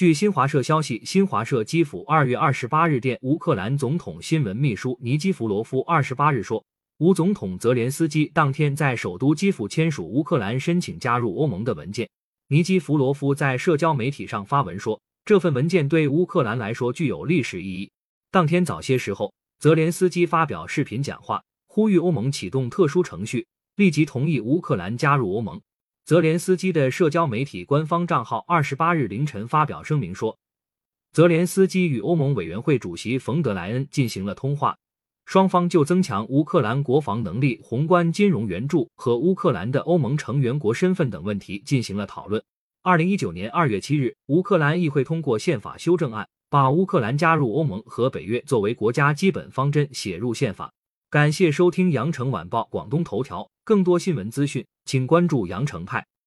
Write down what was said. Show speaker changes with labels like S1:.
S1: 据新华社消息，新华社基辅二月二十八日电乌克兰总统新闻秘书尼基弗罗夫二十八日说，乌总统泽连斯基当天在首都基辅签署乌克兰申请加入欧盟的文件。尼基弗罗夫在社交媒体上发文说，这份文件对乌克兰来说具有历史意义。当天早些时候，泽连斯基发表视频讲话，呼吁欧盟启动特殊程序，立即同意乌克兰加入欧盟。泽连斯基的社交媒体官方账号二十八日凌晨发表声明说，泽连斯基与欧盟委员会主席冯德莱恩进行了通话，双方就增强乌克兰国防能力、宏观金融援助和乌克兰的欧盟成员国身份等问题进行了讨论。二零一九年二月七日，乌克兰议会通过宪法修正案，把乌克兰加入欧盟和北约作为国家基本方针写入宪法。感谢收听羊城晚报广东头条，更多新闻资讯，请关注羊城派。